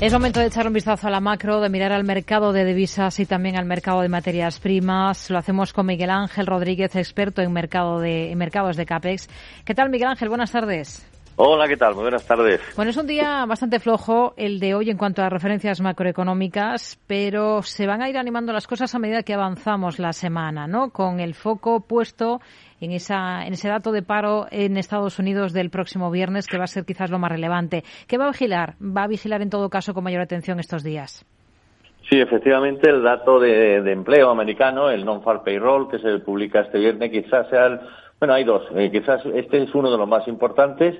Es momento de echar un vistazo a la macro, de mirar al mercado de divisas y también al mercado de materias primas. Lo hacemos con Miguel Ángel Rodríguez, experto en, mercado de, en mercados de CAPEX. ¿Qué tal, Miguel Ángel? Buenas tardes. Hola, ¿qué tal? Muy buenas tardes. Bueno, es un día bastante flojo el de hoy en cuanto a referencias macroeconómicas, pero se van a ir animando las cosas a medida que avanzamos la semana, ¿no? Con el foco puesto en, esa, en ese dato de paro en Estados Unidos del próximo viernes, que va a ser quizás lo más relevante. ¿Qué va a vigilar? Va a vigilar en todo caso con mayor atención estos días. Sí, efectivamente, el dato de, empleo americano, el non-farm payroll, que se publica este viernes, quizás sea el. Bueno, hay dos. Eh, quizás este es uno de los más importantes.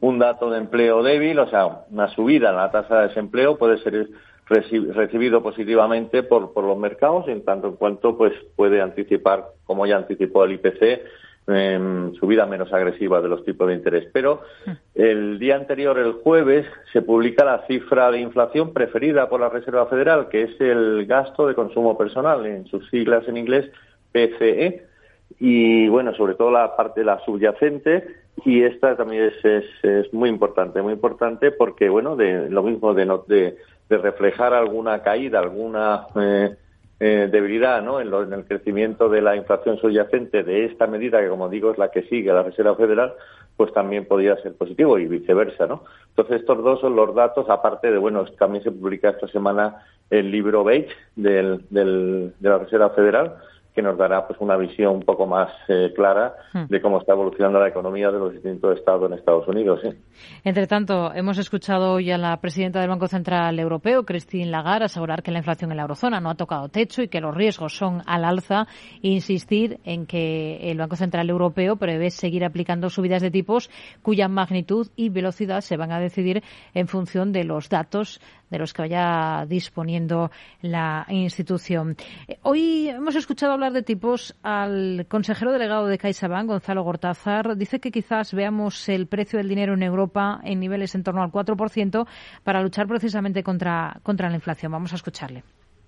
Un dato de empleo débil, o sea, una subida en la tasa de desempleo puede ser recibido positivamente por, por los mercados en tanto en cuanto pues puede anticipar, como ya anticipó el IPC, eh, subida menos agresiva de los tipos de interés. Pero el día anterior, el jueves, se publica la cifra de inflación preferida por la Reserva Federal, que es el gasto de consumo personal, en sus siglas en inglés PCE, y bueno, sobre todo la parte la subyacente, y esta también es, es, es muy importante, muy importante porque, bueno, de lo mismo de, de de reflejar alguna caída, alguna eh, eh, debilidad ¿no? En, en, el crecimiento de la inflación subyacente de esta medida, que como digo es la que sigue la Reserva Federal, pues también podría ser positivo y viceversa. ¿no? Entonces, estos dos son los datos, aparte de, bueno, también se publica esta semana el libro Beige del, del, de la Reserva Federal, que nos dará pues una visión un poco más eh, clara hmm. de cómo está evolucionando la economía de los distintos estados en Estados Unidos. Entre tanto, hemos escuchado hoy a la presidenta del Banco Central Europeo, Christine Lagarde, asegurar que la inflación en la eurozona no ha tocado techo y que los riesgos son al alza e insistir en que el Banco Central Europeo prevé seguir aplicando subidas de tipos cuya magnitud y velocidad se van a decidir en función de los datos de los que vaya disponiendo la institución. Eh, hoy hemos escuchado hablar de tipos al consejero delegado de CaixaBank, Gonzalo Gortázar. Dice que quizás veamos el precio del dinero en Europa en niveles en torno al 4% para luchar precisamente contra, contra la inflación. Vamos a escucharle.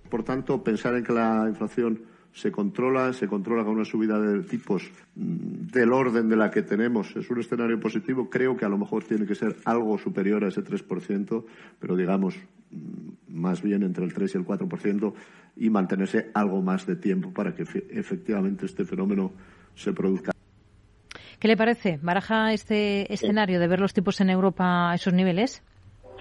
Por tanto, pensar en que la inflación se controla, se controla con una subida de tipos mm, del orden de la que tenemos. Es un escenario positivo. Creo que a lo mejor tiene que ser algo superior a ese 3%, pero digamos mm, más bien entre el 3 y el 4% y mantenerse algo más de tiempo para que efectivamente este fenómeno se produzca. ¿Qué le parece? ¿Baraja este escenario de ver los tipos en Europa a esos niveles?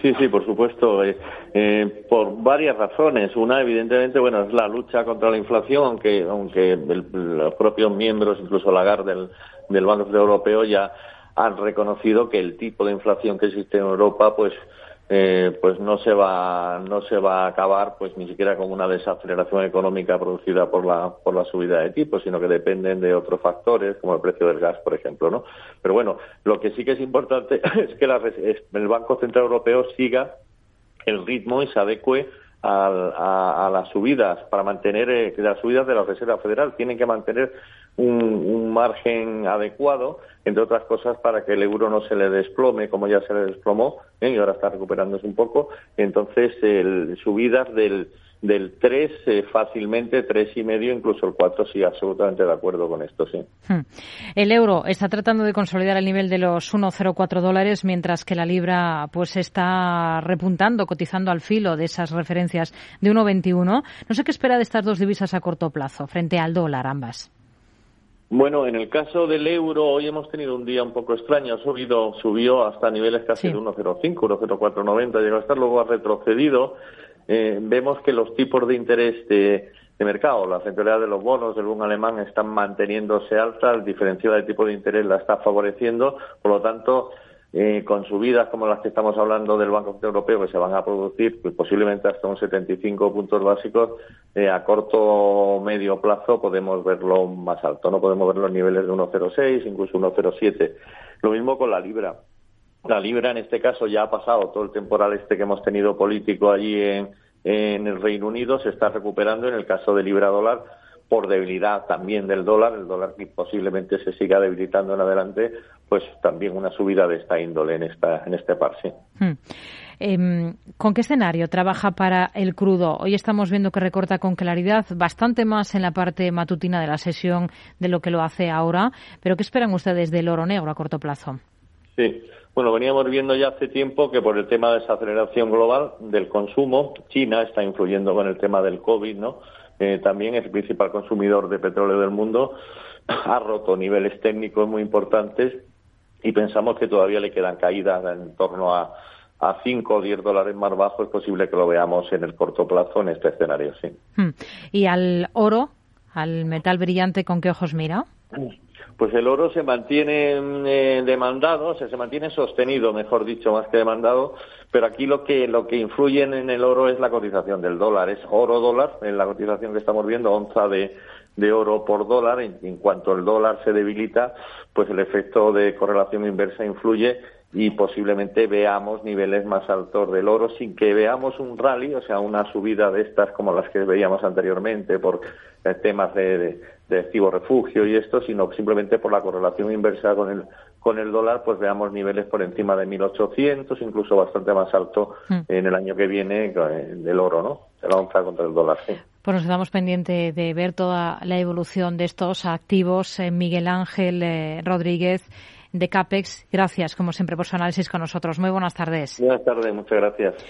Sí, sí, por supuesto. Eh, eh, por varias razones. Una, evidentemente, bueno, es la lucha contra la inflación, aunque, aunque los propios miembros, incluso Lagarde del, del Banco Europeo, ya han reconocido que el tipo de inflación que existe en Europa, pues eh, pues no se va no se va a acabar pues ni siquiera con una desaceleración económica producida por la por la subida de tipos sino que dependen de otros factores como el precio del gas por ejemplo no pero bueno lo que sí que es importante es que el Banco Central Europeo siga el ritmo y se adecue a, las subidas. Para mantener eh, las subidas de la Reserva Federal tienen que mantener un, margen adecuado, entre otras cosas, para que el euro no se le desplome como ya se le desplomó ¿eh? y ahora está recuperándose un poco. Entonces, el, subidas del, del 3 eh, fácilmente, tres y medio, incluso el 4, sí, absolutamente de acuerdo con esto, sí. Hmm. El euro está tratando de consolidar el nivel de los 1,04 dólares, mientras que la libra pues está repuntando, cotizando al filo de esas referencias de 1,21. No sé qué espera de estas dos divisas a corto plazo, frente al dólar, ambas. Bueno, en el caso del euro, hoy hemos tenido un día un poco extraño. Ha subido, subió hasta niveles casi de 1,05, 1,0490, llegó a estar, luego ha retrocedido. Eh, vemos que los tipos de interés de, mercado, la centralidad de los bonos del bono alemán están manteniéndose altas, el diferencial de tipo de interés la está favoreciendo, por lo tanto, eh, con subidas como las que estamos hablando del Banco Europeo que se van a producir pues, posiblemente hasta un 75 puntos básicos, eh, a corto o medio plazo podemos verlo más alto, no podemos ver los niveles de 1,06, incluso 1,07. Lo mismo con la libra. La libra en este caso ya ha pasado todo el temporal este que hemos tenido político allí en, en el Reino Unido, se está recuperando en el caso de libra dólar por debilidad también del dólar, el dólar que posiblemente se siga debilitando en adelante, pues también una subida de esta índole en esta en este par, sí. Hmm. Em, ¿Con qué escenario trabaja para el crudo? Hoy estamos viendo que recorta con claridad bastante más en la parte matutina de la sesión de lo que lo hace ahora, pero ¿qué esperan ustedes del oro negro a corto plazo? Sí, Bueno, veníamos viendo ya hace tiempo que por el tema de esa aceleración global del consumo, China está influyendo con el tema del COVID, ¿no? Eh, también es el principal consumidor de petróleo del mundo, ha roto niveles técnicos muy importantes y pensamos que todavía le quedan caídas en torno a, a 5 o 10 dólares más bajo. Es posible que lo veamos en el corto plazo en este escenario, sí. Hmm. ¿Y al oro, al metal brillante, con qué ojos mira? Pues el oro se mantiene eh, demandado, o sea, se mantiene sostenido, mejor dicho, más que demandado, pero aquí lo que lo que influye en el oro es la cotización del dólar, es oro dólar, en la cotización que estamos viendo, onza de, de oro por dólar, en, cuanto el dólar se debilita, pues el efecto de correlación inversa influye y posiblemente veamos niveles más altos del oro sin que veamos un rally, o sea, una subida de estas como las que veíamos anteriormente por eh, temas de, de, activo refugio y esto, sino simplemente por la correlación inversa con el con el dólar, pues veamos niveles por encima de 1.800, incluso bastante más alto hmm. en el año que viene eh, del oro, ¿no? La onza contra el dólar, sí. Pues nos estamos pendientes de ver toda la evolución de estos activos. Eh, Miguel Ángel eh, Rodríguez de CAPEX, gracias como siempre por su análisis con nosotros. Muy buenas tardes. Buenas tardes, muchas gracias.